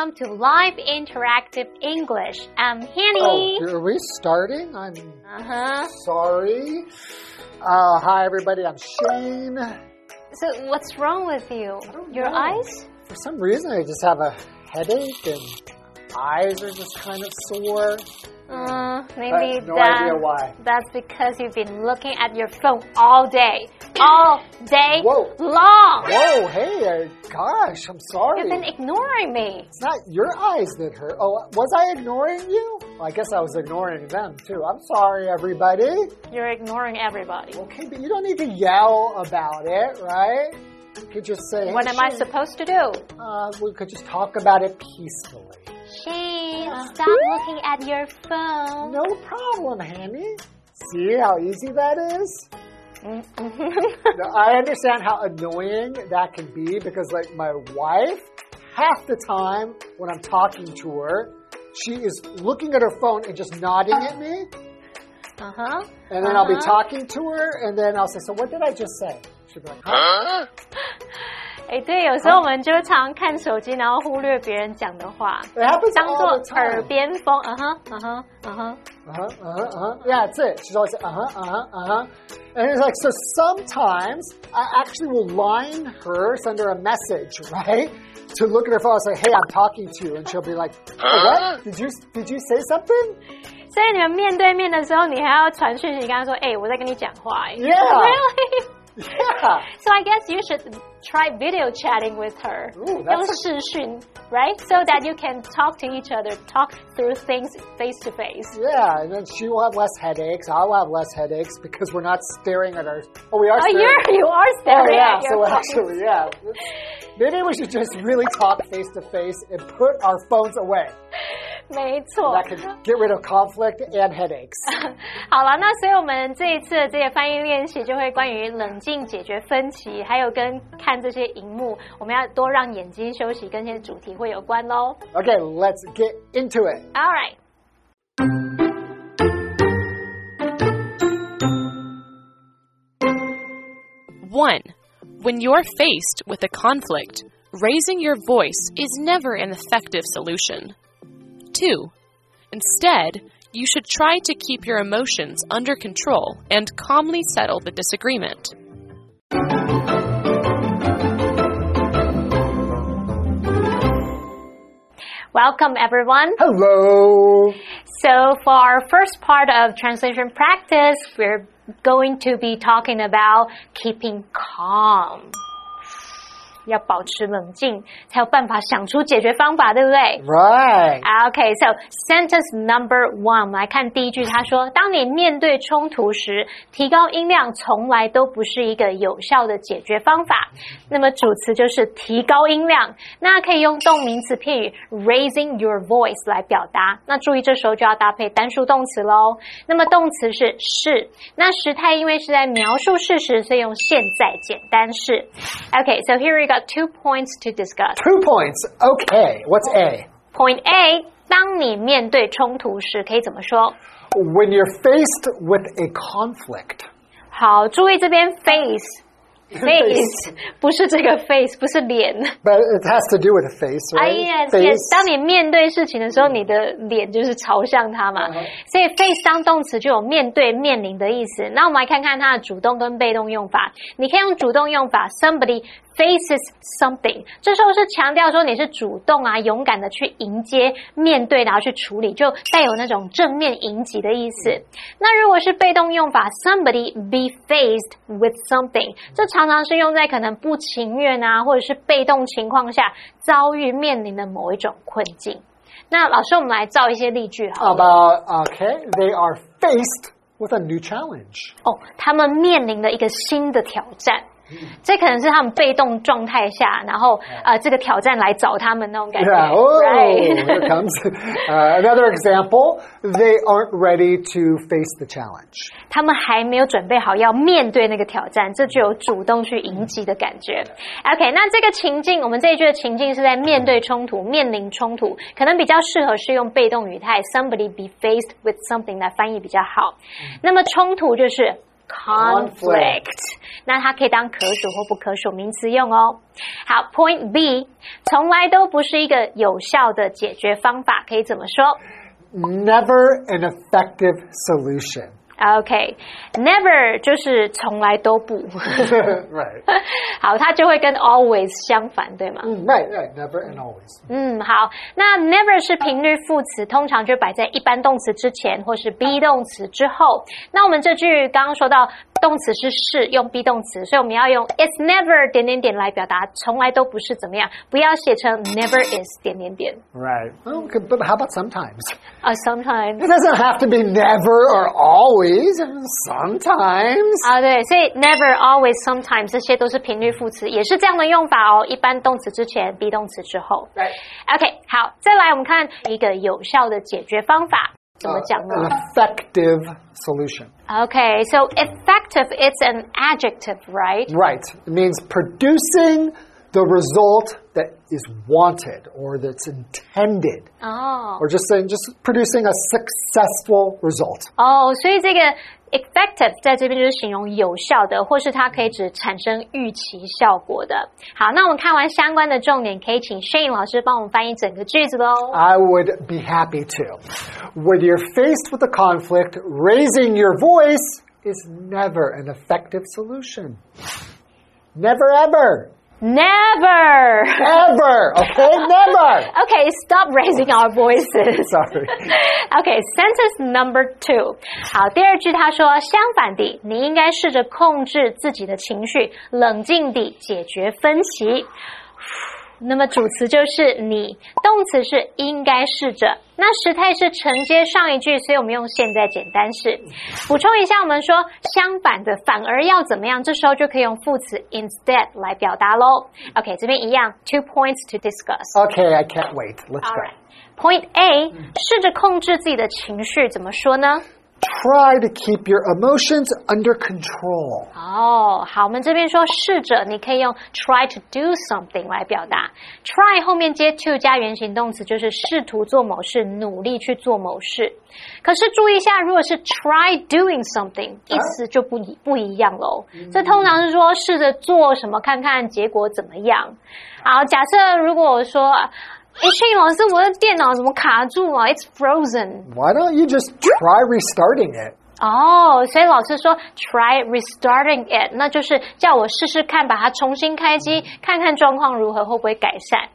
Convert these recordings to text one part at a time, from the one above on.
Welcome to Live Interactive English. I'm Hanny. Oh, are we starting? I'm Uh huh. sorry. Uh, hi, everybody. I'm Shane. So, what's wrong with you? Your know. eyes? For some reason, I just have a headache and eyes are just kind of sore. Uh, maybe no that, idea why. that's because you've been looking at your phone all day. All day Whoa. long. Whoa, hey, uh, gosh, I'm sorry. You've been ignoring me. It's not your eyes that hurt. Oh, was I ignoring you? Well, I guess I was ignoring them too. I'm sorry, everybody. You're ignoring everybody. Okay, but you don't need to yell about it, right? You could just say, What "Hey, am I supposed to do? Uh, we could just talk about it peacefully. Shane, stop looking at your phone. No problem, Hammy. See how easy that is? Now, I understand how annoying that can be because, like, my wife, half the time when I'm talking to her, she is looking at her phone and just nodding at me. uh huh. And then I'll be Uh-huh. talking to her, and then I'll say, So, what did I just say? She'll be like, huh? 哎，对，有时候我们就常看手机，然后忽略别人讲的话，It happens 当做耳边风。嗯哼，嗯哼，嗯哼。Uh huh, uh huh, uh huh. Yeah, that's it. She's always uh huh, uh huh, uh huh. And it's like, so sometimes I actually will line her, send her a message, right? To look at her phone and say, hey, I'm talking to you. And she'll be like, oh, what? Did you, did you say something? 所以你们面对面的时候，你还要传讯息跟他说：“哎、我在跟你讲话。” Yeah. Really? Yeah. So I guess you should try video chatting with her. Ooh, that's a, right? So that you can talk to each other, talk through things face to face. Yeah, and then she will have less headaches. I'll have less headaches because we're not staring at our. Oh, we are. Oh, staring. you're you are oh, staring. Oh, yeah. so actually, yeah. Maybe we should just really talk face to face and put our phones away. 没错。 That could get rid of conflict and headaches. 好了，那所以我们这一次的这个翻译练习就会关于冷静解决分歧，还有跟看这些荧幕，我们要多让眼睛休息，跟这些主题会有关喽。 Okay, let's get into it. All right. One, when you're faced with a conflict, raising your voice is never an effective solution. Two, instead, you should try to keep your emotions under control and calmly settle the disagreement. Welcome everyone. Hello. So for our first part of translation practice, we're going to be talking about keeping calm. 要保持冷静，才有办法想出解决方法，对不对？Right. Okay, so sentence number one，我们来看第一句，他说：当你面对冲突时，提高音量从来都不是一个有效的解决方法。那么主词就是提高音量，那可以用动名词片语 raising your voice 来表达。那注意这时候就要搭配单数动词喽。那么动词是是，那时态因为是在描述事实，所以用现在简单式。Okay, so here we got two points to discuss. Two points. Okay. What's A? Point A，当你面对冲突时，可以怎么说？ When you're faced with a conflict. 好，注意这边 face。face 不是这个 face，不是脸。 But it has to do with a face, 啊 right? yes face. yes，当你面对事情的时候，你的脸就是朝向它嘛。所以 face 当动词就有面对、面临的意思。那我们来看看它的主动跟被动用法。你可以用主动用法，somebody faces something，这时候是强调说你是主动啊、勇敢的去迎接、面对，然后去处理，就带有那种正面迎击的意思。那如果是被动用法，somebody be faced with something，这常常是用在可能不情愿啊，或者是被动情况下遭遇面临的某一种困境。那老师，我们来造一些例句好了。About, okay, they are faced with a new challenge. 哦，他们面临了一个新的挑战。这可能是他们被动状态下，然后呃，这个挑战来找他们那种感觉。Yeah. Oh, Right. here comes uh, another example. They aren't ready to face the challenge. 他们还没有准备好要面对那个挑战，这就有主动去迎击的感觉。OK，那这个情境，我们这一句的情境是在面对冲突、面临冲突，可能比较适合是用被动语态 somebody be faced with something 来翻译比较好。那么冲突就是 conflict。那它可以当可数或不可数名词用哦。好，Point B，从来都不是一个有效的解决方法，可以怎么说？Never an effective solution. OK，never 就是从来都不。Right。好，它就会跟 always 相反，对吗？嗯，Right，Right，never and always。嗯，好，那 never 是频率副词，通常就摆在一般动词之前，或是 be 动词之后。那我们这句刚刚说到。动词是是用 be 动词，所以我们要用 it's never 点点点来表达，从来都不是怎么样，不要写成 never is 点点点。Right. Okay, but how about sometimes? Uh, sometimes. It doesn't have to be never or always. Sometimes. 啊，对，所以 never, always, sometimes 这些都是频率副词，也是这样的用法哦。一般动词之前，be 动词之后。Right. OK，好，再来我们看一个有效的解决方法。uh, an effective solution. Okay, so effective, it's an adjective, right? Right. It means producing the result that is wanted or that's intended. Oh. Or just saying, just producing a successful result. 哦，所以这个 effective 在这边就是形容有效的，或是它可以指产生预期效果的。好，那我们看完相关的重点，可以请 Shane 老师帮我们翻译整个句子喽。I would be happy to. When you're faced with a conflict, raising your voice is never an effective solution. Never ever. Never. Ever. Okay, never. okay, stop raising our voices. Sorry. Okay, sentence number two. 好，第二句他说，相反地，你应该试着控制自己的情绪，冷静地解决分歧。 那么主词就是你，动词是应该试着。那时态是承接上一句，所以我们用现在简单式。补充一下，我们说相反的，反而要怎么样？这时候就可以用副词 instead 来表达喽。OK，这边一样，two points to discuss。OK，I can't wait. Let's go. Point A，试着控制自己的情绪，怎么说呢？try to keep your emotions under control. 哦，好，我们这边说试着，你可以用 try to do something 来表达。try 后面接 to 加原形动词，就是试图做某事，努力去做某事。可是注意一下，如果是 try doing something，意思就不一不一样喽。这通常是说试着做什么，看看结果怎么样。好，假设如果我说。哎，Shane 老师，我的电脑怎么卡住了？It's frozen. Why don't you just try restarting it? 哦，所以老师说 try restarting it，那就是叫我试试看，把它重新开机，看看状况如何，会不会改善。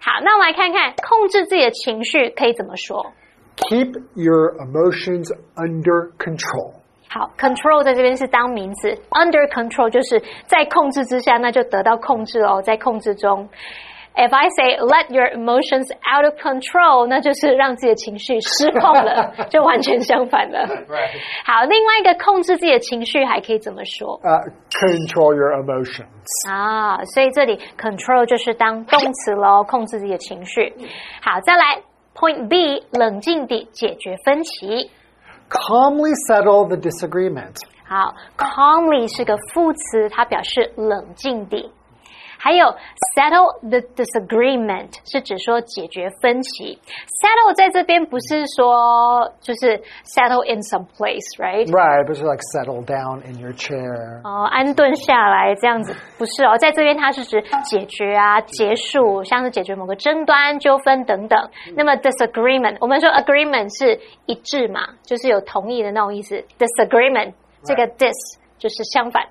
好，那我们来看看控制自己的情绪可以怎么说。Keep your emotions under control. 好，control 在这边是当名词，under control 就是在控制之下，那就得到控制哦，在控制中。If I say let your emotions out of control，那就是让自己的情绪失控了，就完全相反了。好，另外一个控制自己的情绪还可以怎么说？呃、uh,，control your emotions。啊，所以这里 control 就是当动词喽，控制自己的情绪。好，再来 point B，冷静地解决分歧。Calmly settle the disagreement。好，calmly 是个副词，它表示冷静地。 还有 settle the disagreement 是指说解决分歧。settle 在这边不是说就是 settle in some place，right？Right，不是 like settle down in your chair。哦，安顿下来这样子，不是哦，在这边它是指解决啊、结束，像是解决某个争端、纠纷等等。那么 disagreement，我们说 agreement 是一致嘛，就是有同意的那种意思。disagreement 这个 dis 就是相反。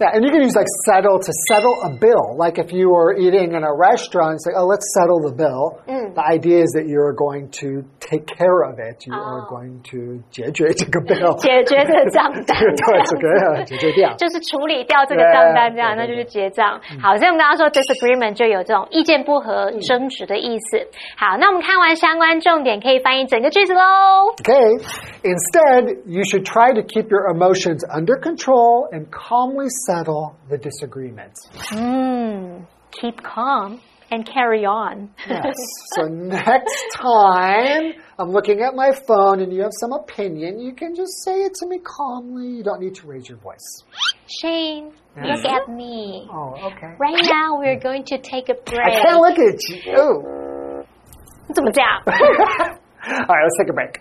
Yeah, and you can use like settle to settle a bill. Like if you were eating in a restaurant, say, oh, let's settle the bill. Mm. The idea is that you are going to take care of it. You oh. are going to 解决这个 bill. 解决这个账单。对，这个解决掉。就是处理掉这个账单，这样那就是结账。好，所以我们刚刚说 disagreement 就有这种意见不合、争执的意思。好，那我们看完相关重点，可以翻译整个句子喽。Okay. Instead, you should try to keep your emotions under control and calmly settle the disagreements. Mm, keep calm and carry on. yes. So next time I'm looking at my phone and you have some opinion, you can just say it to me calmly. You don't need to raise your voice. Shane, look at me. Oh, okay. Right now we're going to take a break. I can't look at you. All right, let's take a break.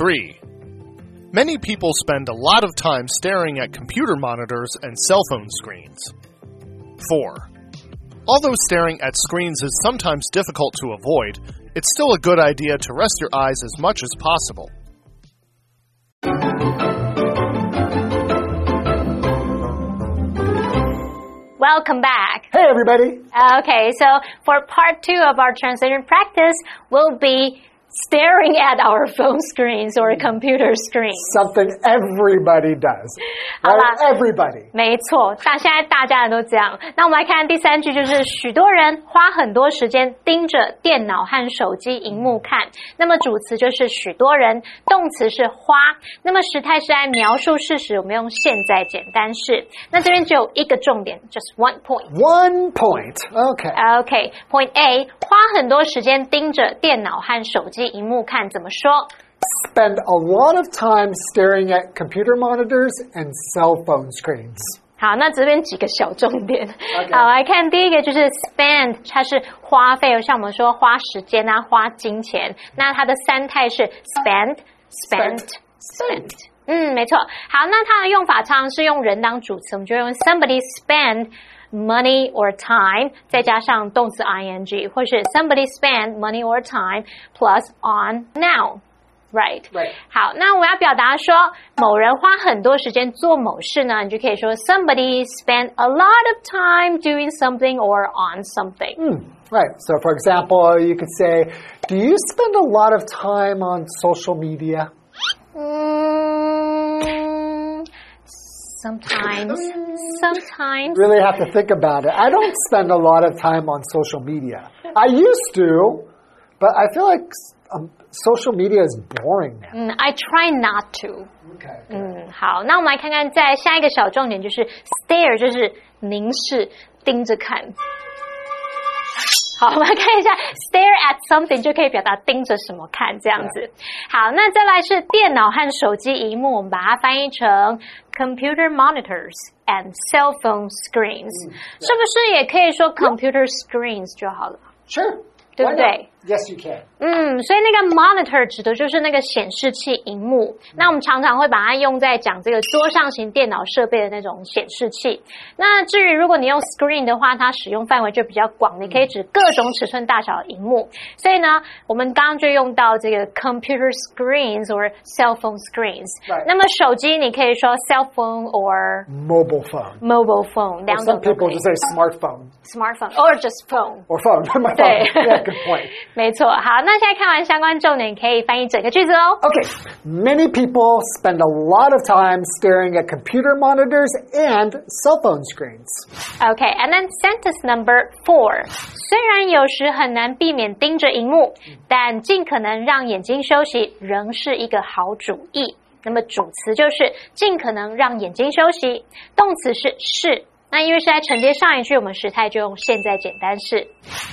3. Many people spend a lot of time staring at computer monitors and cell phone screens. 4. Although staring at screens is sometimes difficult to avoid, it's still a good idea to rest your eyes as much as possible. Welcome back. Hey, everybody. Uh, okay, so for part two of our translation practice, we'll be staring at our phone screens or computer screens. Something everybody does. Right? Everybody. 没错，但现在大家人都这样。那我们来看第三句，就是许多人花很多时间盯着电脑和手机荧幕看。那么主词就是许多人，动词是花。那么时态是在描述事实，我们用现在简单式。那这边只有一个重点，just one point。 One point. Okay. OK，Point、A，花很多时间盯着电脑和手机 荧幕看，怎么说？Spend a lot of time staring at computer monitors and cell phone screens. 好，那这边几个小重点。好，来看第一个就是 spend，它是花费，像我们说花时间啊，花金钱。那它的三态是 spend、spent、spent。嗯，没错。好，那它的用法常常是用人当主词，我们就用 somebody spend money or time，再加上动词 ing，或是 somebody spend money or time plus on noun。Right， Right 好，那我要表达说某人花很多时间做某事呢，你就可以说 somebody spent a lot of time doing something or on something。 Hmm, Right. So, for example, you could say, Do you spend a lot of time on social media? 嗯 ，sometimes, sometimes. Really have to think about it. I don't spend a lot of time on social media. I used to, but I feel like um, social media is boring now. 嗯，I try not to。 Okay. 嗯，好，那我们来看看，在下一个小重点就是 stare，就是凝视、盯着看。 好，我们来看一下 stare at something 就可以表达盯着什么看这样子。好，那再来是电脑和手机荧幕，我们把它翻译成 computer monitors and cell phone screens，、是不是也可以说 computer screens 就好了？Sure. 对不对？Yes, you can. 嗯，所以那个 monitor 指的就是那个显示器荧幕。那我们常常会把它用在讲这个桌上型电脑设备的那种显示器。那至于如果你用 screen 的话，它使用范围就比较广，你可以指各种尺寸大小的荧幕。所以呢，我们刚刚就用到这个 computer screens or cell phone screens。那么手机你可以说 cell phone or Mobile phone. mobile phone，两 Some people just say smartphone smartphone or just phone。or phone. 对 Yeah, good point. 没错。好，那现在看完相关重点，可以翻译整个句子哦。 Okay, many people spend a lot of time staring at computer monitors and cell phone screens. Okay, and then sentence number four. 虽然有时很难避免盯着荧幕，但尽可能让眼睛休息仍是一个好主意。那么主词就是尽可能让眼睛休息，动词是是。 那因为是在承接上一句，我们时态就用现在简单式。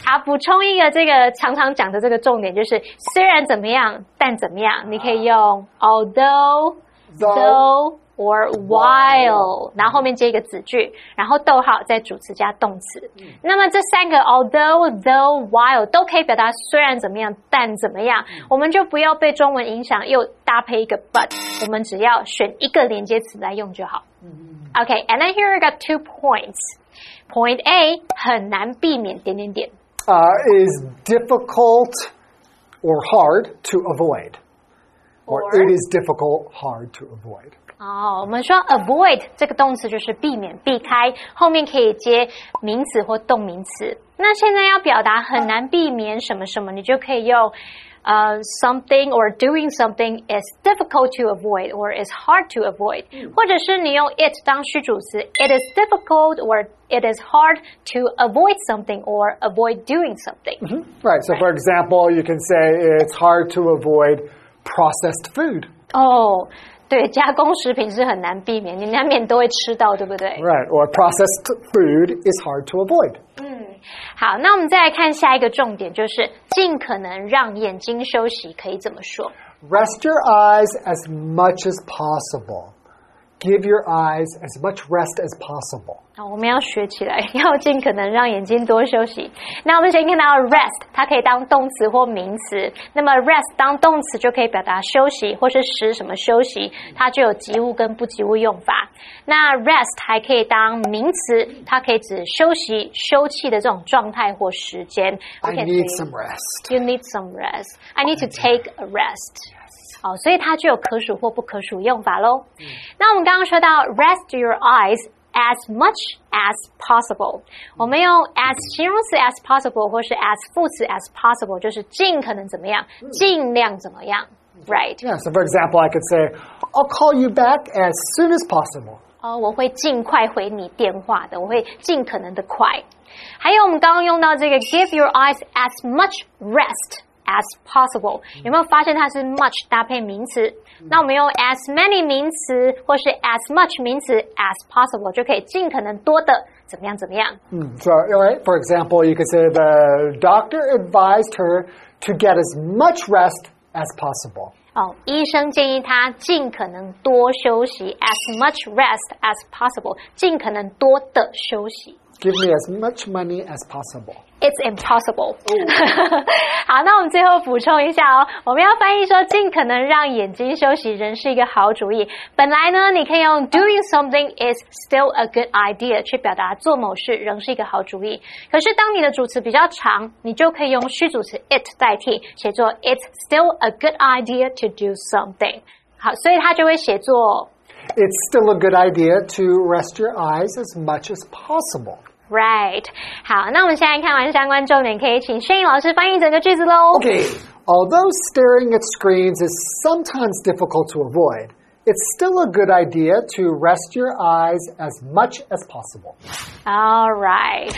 好，补充一个这个常常讲的这个重点，就是虽然怎么样，但怎么样，你可以用 although。though or while，然后后面接一个子句，然后逗号再主词加动词。那么这三个 although、though、while 都可以表达虽然怎么样，但怎么样，我们就不要被中文影响，又搭配一个 but，我们只要选一个连接词来用就好。嗯 Okay, and then here I got two points. Point A 很难避免点点点。 Uh, is difficult or hard to avoid. Or, Or- it is difficult, hard to avoid. 哦，我们说 avoid 这个动词就是避免、避开，后面可以接名词或动名词。那现在要表达很难避免什么什么，你就可以用 呃 something or doing something is difficult to avoid or is hard to avoid，、或者是你用 it 当虚主词，it is difficult or it is hard to avoid something or avoid doing something。 Right. So, for example, you can say it's hard to avoid processed food. 哦， 对，加工食品是很难避免，你难免都会吃到，对不对？Right. Or processed food is hard to avoid. 嗯好，那我们再来看下一个重点，就是尽可能让眼睛休息，可以怎么说？Rest your eyes as much as possible. Give your eyes as much rest as possible. 好，我们要学起来，要尽可能让眼睛多休息。那我们先看到 rest，它可以当动词或名词。那么 rest 当动词就可以表达休息或是使什么休息，它就有及物跟不及物用法。那 rest 还可以当名词，它可以指休息、休憩的这种状态或时间。I need some rest. You need some rest. I need to take a rest. 好，所以它具有可数或不可数用法喽。那我们刚刚说到 rest your eyes as much as possible，我们用 as 形容词 as possible 或是 as 副词 as possible，就是尽可能怎么样，尽量怎么样，right？ Yeah, so for example, I could say, I'll call you back as soon as possible. 哦，我会尽快回你电话的，我会尽可能的快。还有我们刚刚用到这个 give your eyes as much rest as possible，有没有发现它是 much 搭配名词？那我们用 as many 名词或是 as much 名词 as possible 就可以尽可能多的怎么样怎么样。 So, all right, for example, you could say the doctor advised her to get as much rest as possible. 哦，医生建议他尽可能多休息，as much rest as possible，尽可能多的休息。 Give me as much money as possible. It's impossible。好，那我们最后补充一下哦，我们要翻译说，尽可能让眼睛休息，仍是一个好主意。本来呢，你可以用 doing something is still a good idea 去表达做某事仍是一个好主意。可是当你的主词比较长，你就可以用虚主词 it 代替，写作 It's still a good idea to do something。好，所以它就会写作 it's still a good idea to rest your eyes as much as possible. Right. 好，那我们现在看完相关重点，可以请 Shane 老师翻译整个句子喽。Okay. Although staring at screens is sometimes difficult to avoid, it's still a good idea to rest your eyes as much as possible. All right.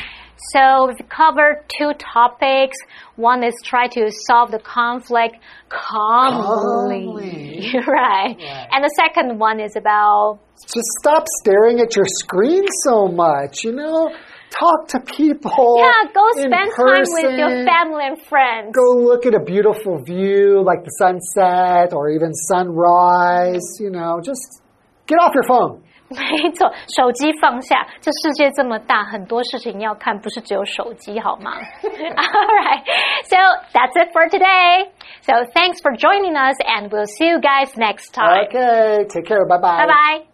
So we've covered two topics. One is try to solve the conflict calmly. Calmly. right. And the second one is about Just stop staring at your screen so much, you know? Talk to people. yeah, go spend time with your family and friends. Go look at a beautiful view like the sunset or even sunrise, you know, just get off your phone. 没错，手机放下。这世界这么大，很多事情要看，不是只有手机，好吗？All right. So that's it for today. So thanks for joining us, and we'll see you guys next time. Okay, take care. Bye bye. Bye bye.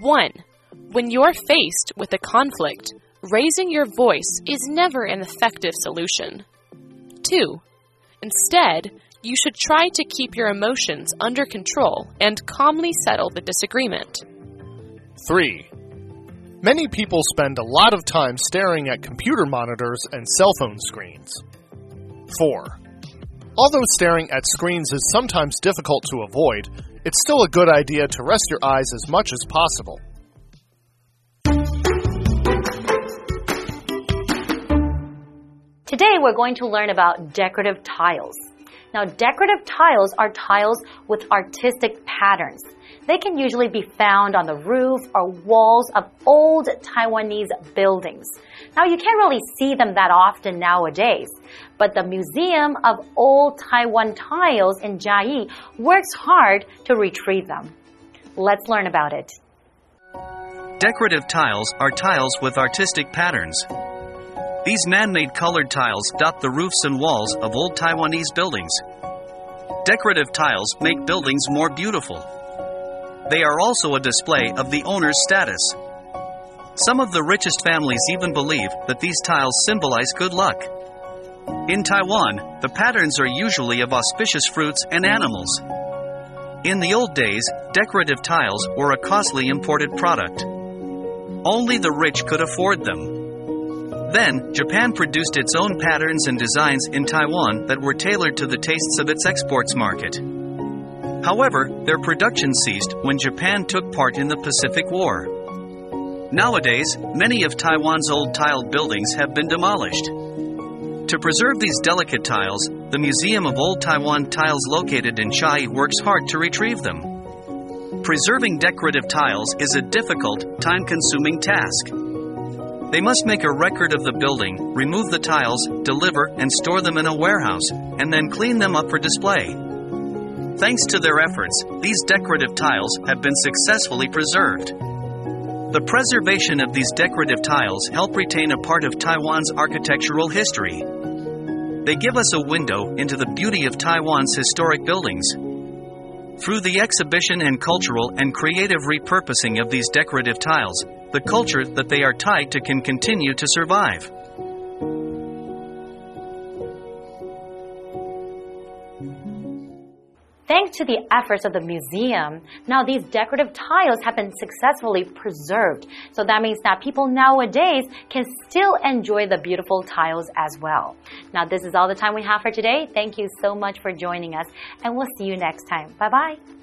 One, when you're faced with a conflict, raising your voice is never an effective solution. Two, instead, you should try to keep your emotions under control and calmly settle the disagreement. 3. Many people spend a lot of time staring at computer monitors and cell phone screens. 4. Although staring at screens is sometimes difficult to avoid, it's still a good idea to rest your eyes as much as possible. Today we're going to learn about decorative tiles. Now, decorative tiles are tiles with artistic patterns. They can usually be found on the roof or walls of old Taiwanese buildings. Now, you can't really see them that often nowadays, but the Museum of Old Taiwan Tiles in Chiayi works hard to retrieve them. Let's learn about it. Decorative tiles are tiles with artistic patterns. These man made colored tiles dot the roofs and walls of old Taiwanese buildings. Decorative tiles make buildings more beautiful. They are also a display of the owner's status. Some of the richest families even believe that these tiles symbolize good luck. In Taiwan, the patterns are usually of auspicious fruits and animals. In the old days, decorative tiles were a costly imported product. Only the rich could afford them. Then, Japan produced its own patterns and designs in Taiwan that were tailored to the tastes of its exports market. However, their production ceased when Japan took part in the Pacific War. Nowadays, many of Taiwan's old tiled buildings have been demolished. To preserve these delicate tiles, the Museum of Old Taiwan Tiles located in Chiayi works hard to retrieve them. Preserving decorative tiles is a difficult, time consuming task. They must make a record of the building, remove the tiles, deliver and store them in a warehouse, and then clean them up for display. Thanks to their efforts, these decorative tiles have been successfully preserved. The preservation of these decorative tiles help retain a part of Taiwan's architectural history. They give us a window into the beauty of Taiwan's historic buildings. Through the exhibition and cultural and creative repurposing of these decorative tiles, the culture that they are tied to can continue to survive. Thanks to the efforts of the museum, now these decorative tiles have been successfully preserved. So that means that people nowadays can still enjoy the beautiful tiles as well. Now, this is all the time we have for today. Thank you so much for joining us, and we'll see you next time. Bye bye.